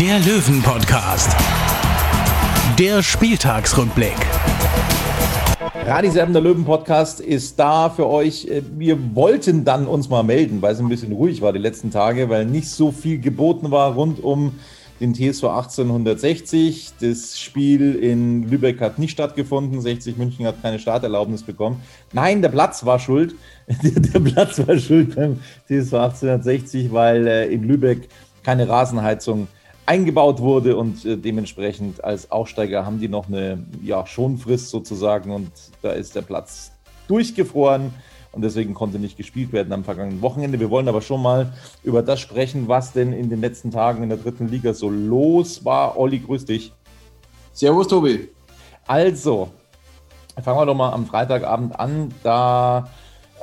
der Löwen-Podcast. Der Spieltagsrückblick. Radiserben der Löwen Podcast ist da für euch. Wir wollten dann uns mal melden, weil es ein bisschen ruhig war die letzten Tage, weil nicht so viel geboten war rund um den TSV 1860. Das Spiel in Lübeck hat nicht stattgefunden. 60 München hat keine Starterlaubnis bekommen. Nein, der Platz war schuld. Der Platz war schuld beim TSV 1860, weil äh, in Lübeck keine Rasenheizung eingebaut wurde und äh, dementsprechend als Aufsteiger haben die noch eine ja, Schonfrist sozusagen und da ist der Platz durchgefroren und deswegen konnte nicht gespielt werden am vergangenen Wochenende. Wir wollen aber schon mal über das sprechen, was denn in den letzten Tagen in der dritten Liga so los war. Olli, grüß dich. Servus, Tobi. Also, fangen wir doch mal am Freitagabend an. Da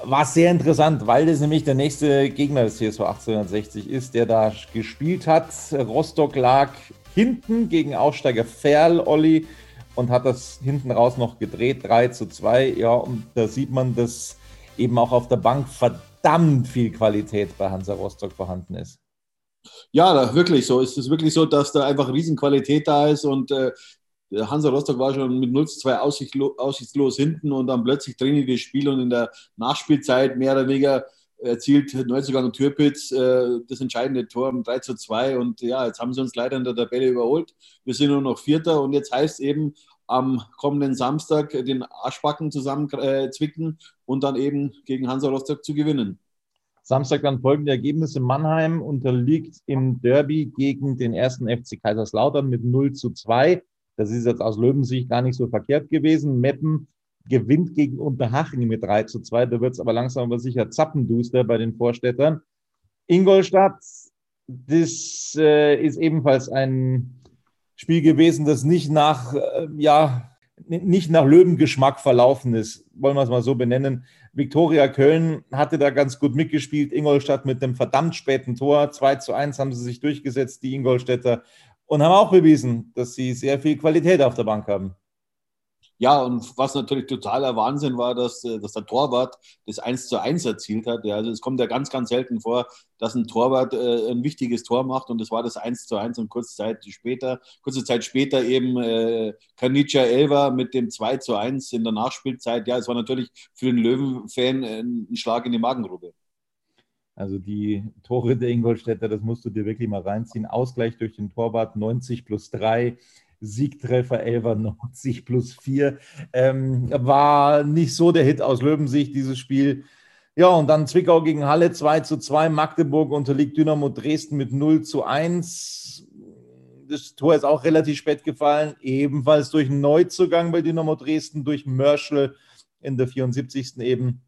war sehr interessant, weil das nämlich der nächste Gegner des CSV 1860 ist, der da gespielt hat. Rostock lag hinten gegen Aufsteiger Ferl, Olli, und hat das hinten raus noch gedreht, 3 zu 2. Ja, und da sieht man, dass eben auch auf der Bank verdammt viel Qualität bei Hansa Rostock vorhanden ist. Ja, wirklich so. Es ist wirklich so, dass da einfach Riesenqualität da ist und äh, Hansa Rostock war schon mit 0 zu 2 aussichtslos, aussichtslos hinten und dann plötzlich die das Spiel und in der Nachspielzeit mehr oder weniger erzielt Neuzugang Türpitz äh, das entscheidende Tor um 3 zu 2 und ja, jetzt haben sie uns leider in der Tabelle überholt. Wir sind nur noch Vierter und jetzt heißt eben am kommenden Samstag den Arschbacken zusammenzwicken äh, und dann eben gegen Hansa Rostock zu gewinnen. Samstag dann folgende Ergebnisse. Mannheim unterliegt im Derby gegen den ersten FC Kaiserslautern mit 0 zu 2. Das ist jetzt aus Löwensicht gar nicht so verkehrt gewesen. Meppen gewinnt gegen Unterhaching mit 3 zu 2. Da wird es aber langsam aber sicher zappenduster bei den Vorstädtern. Ingolstadt, das äh, ist ebenfalls ein Spiel gewesen, das nicht nach, äh, ja, nicht nach Löwengeschmack verlaufen ist, wollen wir es mal so benennen. Viktoria Köln hatte da ganz gut mitgespielt. Ingolstadt mit einem verdammt späten Tor. 2 zu 1 haben sie sich durchgesetzt, die Ingolstädter und haben auch bewiesen, dass sie sehr viel Qualität auf der Bank haben. Ja, und was natürlich totaler Wahnsinn war, dass, äh, dass der Torwart das 1 zu 1 erzielt hat. Ja, also es kommt ja ganz, ganz selten vor, dass ein Torwart äh, ein wichtiges Tor macht und das war das 1 zu 1 und kurze Zeit später, kurze Zeit später eben äh, Kanica Elva mit dem 2 zu 1 in der Nachspielzeit. Ja, es war natürlich für den Löwen-Fan ein Schlag in die Magengrube. Also die Tore der Ingolstädter, das musst du dir wirklich mal reinziehen. Ausgleich durch den Torwart 90 plus 3, Siegtreffer 11 90 plus 4. Ähm, war nicht so der Hit aus Löwensicht, dieses Spiel. Ja, und dann Zwickau gegen Halle 2 zu 2. Magdeburg unterliegt Dynamo Dresden mit 0 zu 1. Das Tor ist auch relativ spät gefallen, ebenfalls durch einen Neuzugang bei Dynamo Dresden, durch Mörschel in der 74. eben.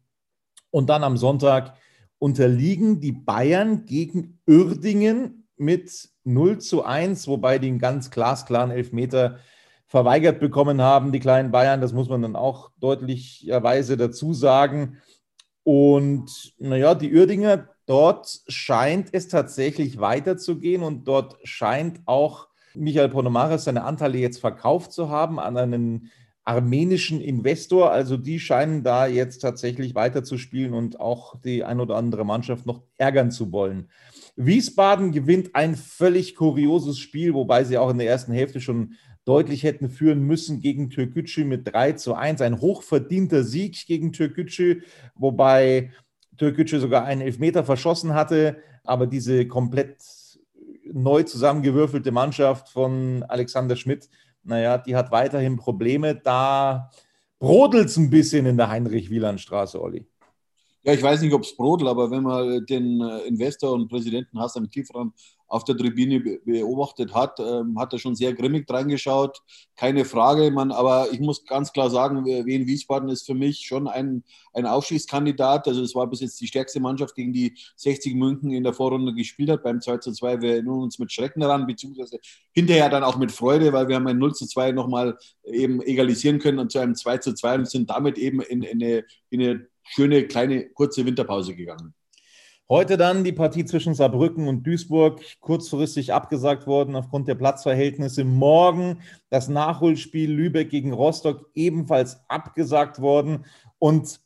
Und dann am Sonntag unterliegen die Bayern gegen Uerdingen mit 0 zu 1, wobei die einen ganz glasklaren Elfmeter verweigert bekommen haben, die kleinen Bayern. Das muss man dann auch deutlicherweise dazu sagen. Und naja, die Uerdinger, dort scheint es tatsächlich weiterzugehen und dort scheint auch Michael Ponomares seine Anteile jetzt verkauft zu haben an einen armenischen Investor. Also die scheinen da jetzt tatsächlich weiterzuspielen und auch die ein oder andere Mannschaft noch ärgern zu wollen. Wiesbaden gewinnt ein völlig kurioses Spiel, wobei sie auch in der ersten Hälfte schon deutlich hätten führen müssen gegen Türkgücü mit 3 zu 1. Ein hochverdienter Sieg gegen Türkgücü, wobei Türkgücü sogar einen Elfmeter verschossen hatte, aber diese komplett neu zusammengewürfelte Mannschaft von Alexander Schmidt, naja, die hat weiterhin Probleme. Da brodelt es ein bisschen in der Heinrich-Wieland-Straße, Olli. Ja, ich weiß nicht, ob es brodelt, aber wenn man den äh, Investor und Präsidenten Hassan Kifran auf der Tribüne beobachtet hat, ähm, hat er schon sehr grimmig reingeschaut. Keine Frage, man, aber ich muss ganz klar sagen, Wien Wiesbaden ist für mich schon ein, ein Aufstiegskandidat. Also es war bis jetzt die stärkste Mannschaft, gegen die 60 München in der Vorrunde gespielt hat. Beim 2 zu 2, wir erinnern uns mit Schrecken daran, beziehungsweise hinterher dann auch mit Freude, weil wir haben ein 0 zu 2 nochmal eben egalisieren können und zu einem 2 zu 2 und sind damit eben in, in, eine, in eine schöne, kleine, kurze Winterpause gegangen. Heute dann die Partie zwischen Saarbrücken und Duisburg, kurzfristig abgesagt worden aufgrund der Platzverhältnisse. Morgen das Nachholspiel Lübeck gegen Rostock ebenfalls abgesagt worden. Und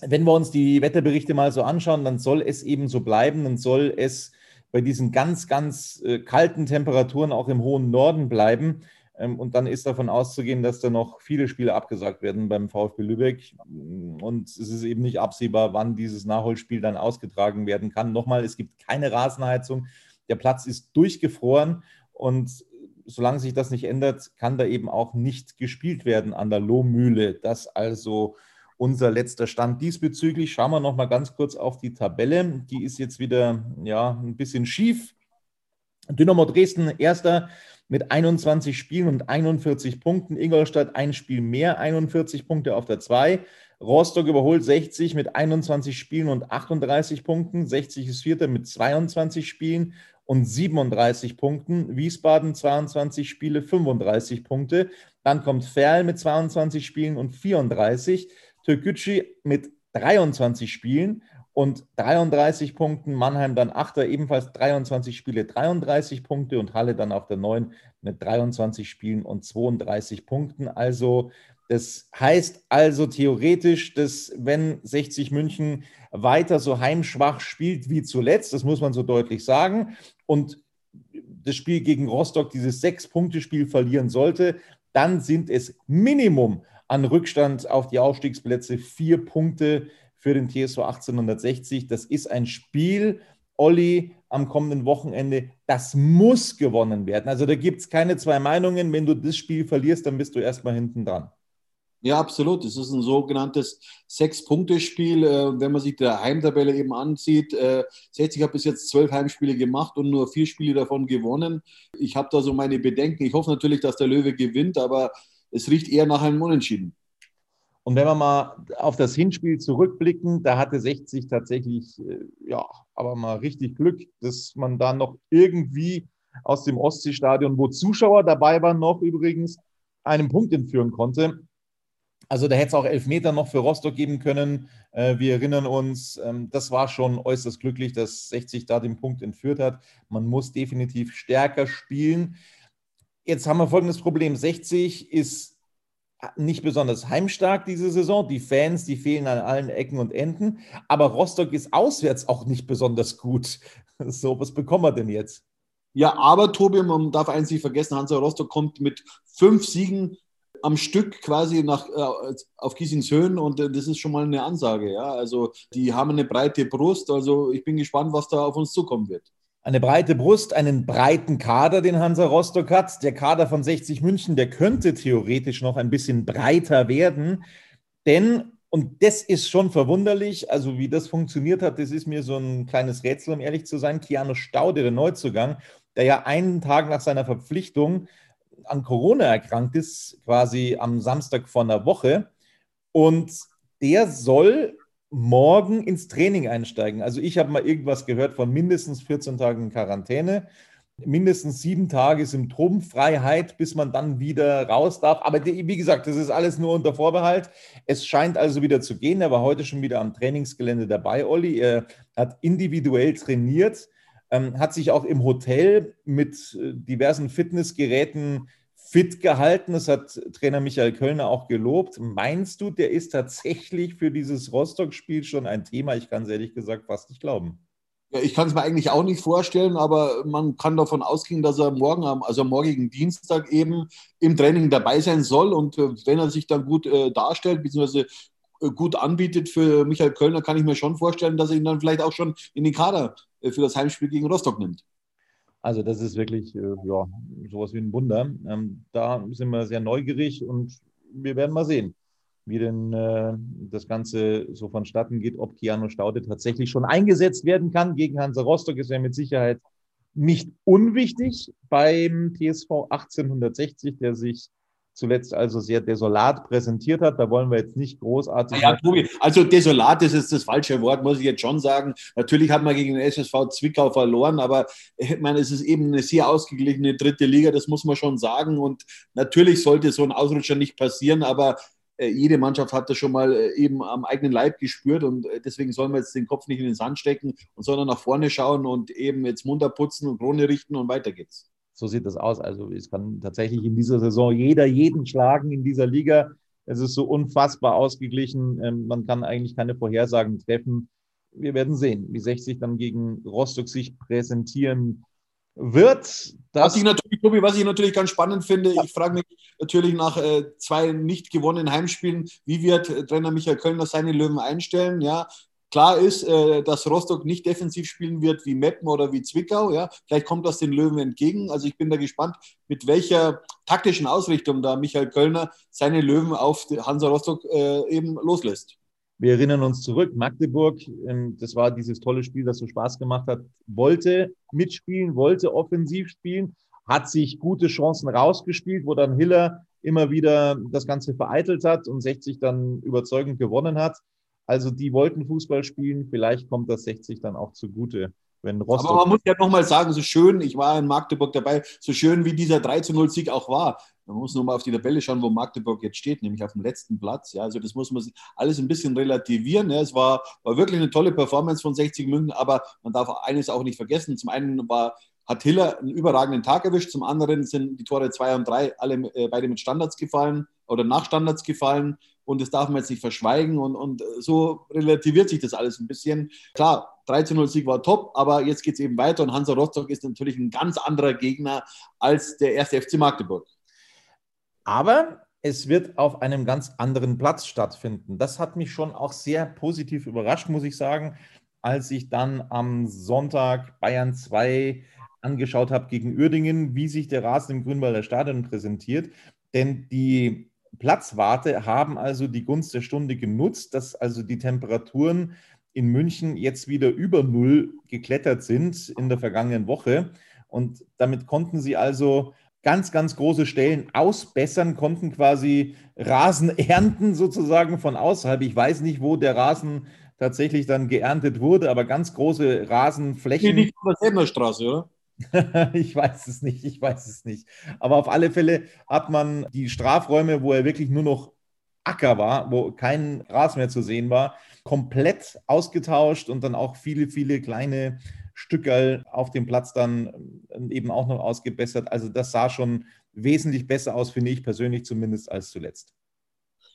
wenn wir uns die Wetterberichte mal so anschauen, dann soll es eben so bleiben, dann soll es bei diesen ganz, ganz äh, kalten Temperaturen auch im hohen Norden bleiben. Ähm, und dann ist davon auszugehen, dass da noch viele Spiele abgesagt werden beim VfB Lübeck. Und es ist eben nicht absehbar, wann dieses Nachholspiel dann ausgetragen werden kann. Nochmal, es gibt keine Rasenheizung. Der Platz ist durchgefroren. Und solange sich das nicht ändert, kann da eben auch nicht gespielt werden an der Lohmühle. Das also unser letzter Stand diesbezüglich. Schauen wir noch mal ganz kurz auf die Tabelle. Die ist jetzt wieder ja, ein bisschen schief. Dynamo Dresden erster mit 21 Spielen und 41 Punkten. Ingolstadt ein Spiel mehr, 41 Punkte auf der 2. Rostock überholt 60 mit 21 Spielen und 38 Punkten. 60 ist Vierter mit 22 Spielen und 37 Punkten. Wiesbaden 22 Spiele, 35 Punkte. Dann kommt Ferl mit 22 Spielen und 34. Türkgücü mit 23 Spielen und 33 Punkten. Mannheim dann Achter, ebenfalls 23 Spiele, 33 Punkte und Halle dann auf der 9 mit 23 Spielen und 32 Punkten. Also das heißt also theoretisch, dass wenn 60 München weiter so heimschwach spielt wie zuletzt, das muss man so deutlich sagen, und das Spiel gegen Rostock, dieses Sechs-Punkte-Spiel verlieren sollte, dann sind es Minimum an Rückstand auf die Aufstiegsplätze vier Punkte für den TSV 1860. Das ist ein Spiel, Olli, am kommenden Wochenende. Das muss gewonnen werden. Also da gibt es keine zwei Meinungen. Wenn du das Spiel verlierst, dann bist du erstmal hinten dran. Ja, absolut. Es ist ein sogenanntes Sechs-Punkte-Spiel. Äh, wenn man sich die Heimtabelle eben ansieht, 60 äh, hat bis jetzt zwölf Heimspiele gemacht und nur vier Spiele davon gewonnen. Ich habe da so meine Bedenken. Ich hoffe natürlich, dass der Löwe gewinnt, aber es riecht eher nach einem Unentschieden. Und wenn wir mal auf das Hinspiel zurückblicken, da hatte 60 tatsächlich, äh, ja, aber mal richtig Glück, dass man da noch irgendwie aus dem Ostseestadion, wo Zuschauer dabei waren, noch übrigens einen Punkt entführen konnte. Also da hätte es auch Elfmeter noch für Rostock geben können. Äh, wir erinnern uns, ähm, das war schon äußerst glücklich, dass 60 da den Punkt entführt hat. Man muss definitiv stärker spielen. Jetzt haben wir folgendes Problem. 60 ist nicht besonders heimstark diese Saison. Die Fans, die fehlen an allen Ecken und Enden. Aber Rostock ist auswärts auch nicht besonders gut. So, was bekommen wir denn jetzt? Ja, aber Tobi, man darf eins nicht vergessen, Hansa Rostock kommt mit fünf Siegen am Stück quasi nach, äh, auf Giesingshöhen und äh, das ist schon mal eine Ansage. Ja? Also die haben eine breite Brust. Also ich bin gespannt, was da auf uns zukommen wird eine breite Brust, einen breiten Kader, den Hansa Rostock hat. Der Kader von 60 München, der könnte theoretisch noch ein bisschen breiter werden. Denn, und das ist schon verwunderlich, also wie das funktioniert hat, das ist mir so ein kleines Rätsel, um ehrlich zu sein. Keanu Staude, der Neuzugang, der ja einen Tag nach seiner Verpflichtung an Corona erkrankt ist, quasi am Samstag vor einer Woche. Und der soll morgen ins Training einsteigen. Also ich habe mal irgendwas gehört von mindestens 14 Tagen Quarantäne, mindestens sieben Tage Symptomfreiheit, bis man dann wieder raus darf. Aber wie gesagt, das ist alles nur unter Vorbehalt. Es scheint also wieder zu gehen. Er war heute schon wieder am Trainingsgelände dabei, Olli. Er hat individuell trainiert, ähm, hat sich auch im Hotel mit äh, diversen Fitnessgeräten fit gehalten. Das hat Trainer Michael Kölner auch gelobt. Meinst du, der ist tatsächlich für dieses Rostock-Spiel schon ein Thema? Ich kann es ehrlich gesagt fast nicht glauben. Ja, ich kann es mir eigentlich auch nicht vorstellen, aber man kann davon ausgehen, dass er morgen, also am morgigen Dienstag eben im Training dabei sein soll. Und äh, wenn er sich dann gut äh, darstellt, beziehungsweise äh, gut anbietet für Michael Kölner, kann ich mir schon vorstellen, dass er ihn dann vielleicht auch schon in den Kader äh, für das Heimspiel gegen Rostock nimmt. Also das ist wirklich äh, ja, sowas wie ein Wunder. Ähm, da sind wir sehr neugierig und wir werden mal sehen, wie denn äh, das Ganze so vonstatten geht, ob Keanu Staude tatsächlich schon eingesetzt werden kann. Gegen Hansa Rostock ist er mit Sicherheit nicht unwichtig beim TSV 1860, der sich zuletzt also sehr desolat präsentiert hat. Da wollen wir jetzt nicht großartig. Ja, Tobi, also desolat ist jetzt das falsche Wort, muss ich jetzt schon sagen. Natürlich hat man gegen den SSV Zwickau verloren, aber ich meine, es ist eben eine sehr ausgeglichene dritte Liga, das muss man schon sagen. Und natürlich sollte so ein Ausrutscher nicht passieren, aber äh, jede Mannschaft hat das schon mal äh, eben am eigenen Leib gespürt und äh, deswegen sollen wir jetzt den Kopf nicht in den Sand stecken und sondern nach vorne schauen und eben jetzt munter putzen und Krone richten und weiter geht's. So sieht das aus. Also es kann tatsächlich in dieser Saison jeder jeden schlagen in dieser Liga. Es ist so unfassbar ausgeglichen. Ähm, man kann eigentlich keine Vorhersagen treffen. Wir werden sehen, wie 60 dann gegen Rostock sich präsentieren wird. Was ich natürlich, Tobi, was ich natürlich ganz spannend finde, ich frage mich natürlich nach äh, zwei nicht gewonnenen Heimspielen, wie wird Trainer Michael Kölner seine Löwen einstellen? Ja, Klar ist, äh, dass Rostock nicht defensiv spielen wird wie Meppen oder wie Zwickau. Ja? Vielleicht kommt das den Löwen entgegen. Also ich bin da gespannt, mit welcher taktischen Ausrichtung da Michael Kölner seine Löwen auf Hansa Rostock äh, eben loslässt. Wir erinnern uns zurück, Magdeburg, ähm, das war dieses tolle Spiel, das so Spaß gemacht hat, wollte mitspielen, wollte offensiv spielen, hat sich gute Chancen rausgespielt, wo dann Hiller immer wieder das Ganze vereitelt hat und 60 dann überzeugend gewonnen hat. Also die wollten Fußball spielen, vielleicht kommt das 60 dann auch zugute. Wenn Rostock Aber man muss ja nochmal sagen, so schön, ich war in Magdeburg dabei, so schön wie dieser 3 0 Sieg auch war. Man muss nur mal auf die Tabelle schauen, wo Magdeburg jetzt steht, nämlich auf dem letzten Platz. Ja, also das muss man alles ein bisschen relativieren. Ja. Es war, war wirklich eine tolle Performance von 60 München, aber man darf eines auch nicht vergessen. Zum einen war, hat Hiller einen überragenden Tag erwischt, zum anderen sind die Tore 2 und 3 alle äh, beide mit Standards gefallen oder nach Standards gefallen und das darf man jetzt nicht verschweigen und, und so relativiert sich das alles ein bisschen. Klar, 13-0-Sieg war top, aber jetzt geht es eben weiter und Hansa Rostock ist natürlich ein ganz anderer Gegner als der erste FC Magdeburg. Aber es wird auf einem ganz anderen Platz stattfinden. Das hat mich schon auch sehr positiv überrascht, muss ich sagen, als ich dann am Sonntag Bayern 2 angeschaut habe gegen Uerdingen, wie sich der Rasen im Grünwalder Stadion präsentiert. Denn die Platzwarte haben also die Gunst der Stunde genutzt, dass also die Temperaturen in München jetzt wieder über Null geklettert sind in der vergangenen Woche. Und damit konnten sie also ganz, ganz große Stellen ausbessern, konnten quasi Rasen ernten sozusagen von außerhalb. Ich weiß nicht, wo der Rasen tatsächlich dann geerntet wurde, aber ganz große Rasenflächen. Hier nicht auf der Straße, oder? ich weiß es nicht, ich weiß es nicht. Aber auf alle Fälle hat man die Strafräume, wo er wirklich nur noch Acker war, wo kein Gras mehr zu sehen war, komplett ausgetauscht und dann auch viele, viele kleine Stückerl auf dem Platz dann eben auch noch ausgebessert. Also das sah schon wesentlich besser aus, finde ich persönlich zumindest, als zuletzt.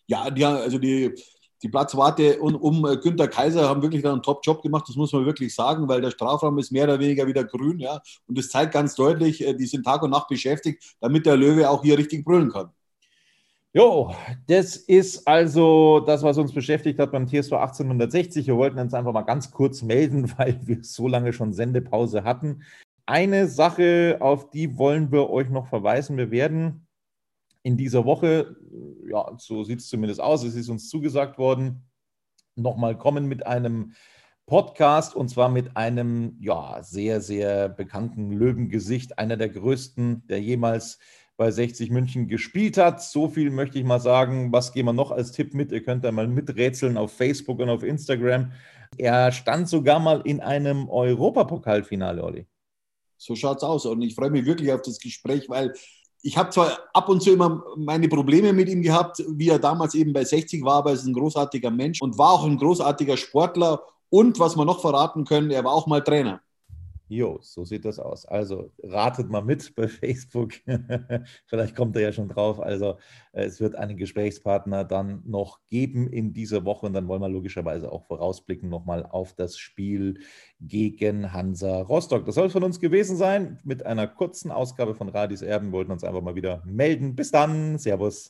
Ja, die, also die, die Platzwarte um, um äh, Günter Kaiser haben wirklich einen Top-Job gemacht, das muss man wirklich sagen, weil der Strafraum ist mehr oder weniger wieder grün, ja. Und das zeigt ganz deutlich, äh, die sind Tag und Nacht beschäftigt, damit der Löwe auch hier richtig brüllen kann. Jo, das ist also das, was uns beschäftigt hat beim TSV 1860. Wir wollten uns einfach mal ganz kurz melden, weil wir so lange schon Sendepause hatten. Eine Sache, auf die wollen wir euch noch verweisen. Wir werden in dieser Woche, ja, so sieht es zumindest aus, es ist uns zugesagt worden, nochmal kommen mit einem Podcast und zwar mit einem ja, sehr, sehr bekannten Löwengesicht, einer der größten, der jemals bei 60 München gespielt hat. So viel möchte ich mal sagen. Was gehen wir noch als Tipp mit? Ihr könnt da mal miträtseln auf Facebook und auf Instagram. Er stand sogar mal in einem Europapokalfinale, Olli. So schaut's aus. Und ich freue mich wirklich auf das Gespräch, weil ich habe zwar ab und zu immer meine Probleme mit ihm gehabt, wie er damals eben bei 60 war, aber er ist ein großartiger Mensch und war auch ein großartiger Sportler. Und was wir noch verraten können, er war auch mal Trainer. Jo, so sieht das aus. Also ratet mal mit bei Facebook. Vielleicht kommt er ja schon drauf. Also äh, es wird einen Gesprächspartner dann noch geben in dieser Woche und dann wollen wir logischerweise auch vorausblicken nochmal auf das Spiel gegen Hansa Rostock. Das soll es von uns gewesen sein mit einer kurzen Ausgabe von Radis Erben. Wir uns einfach mal wieder melden. Bis dann. Servus.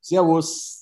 Servus.